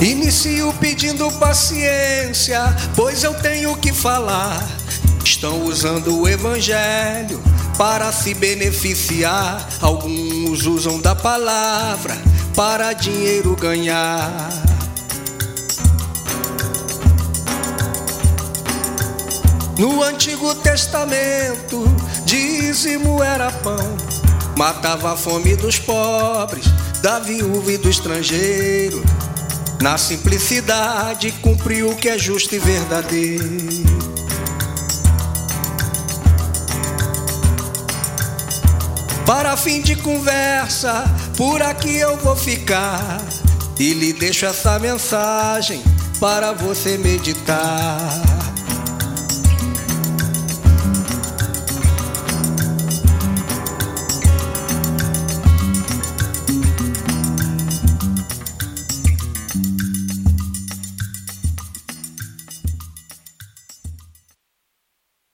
Inicio pedindo paciência, pois eu tenho que falar. Estão usando o evangelho para se beneficiar. Alguns usam da palavra para dinheiro ganhar. No Antigo Testamento, dízimo era pão, matava a fome dos pobres, da viúva e do estrangeiro. Na simplicidade, cumpriu o que é justo e verdadeiro. Para fim de conversa, por aqui eu vou ficar e lhe deixo essa mensagem para você meditar.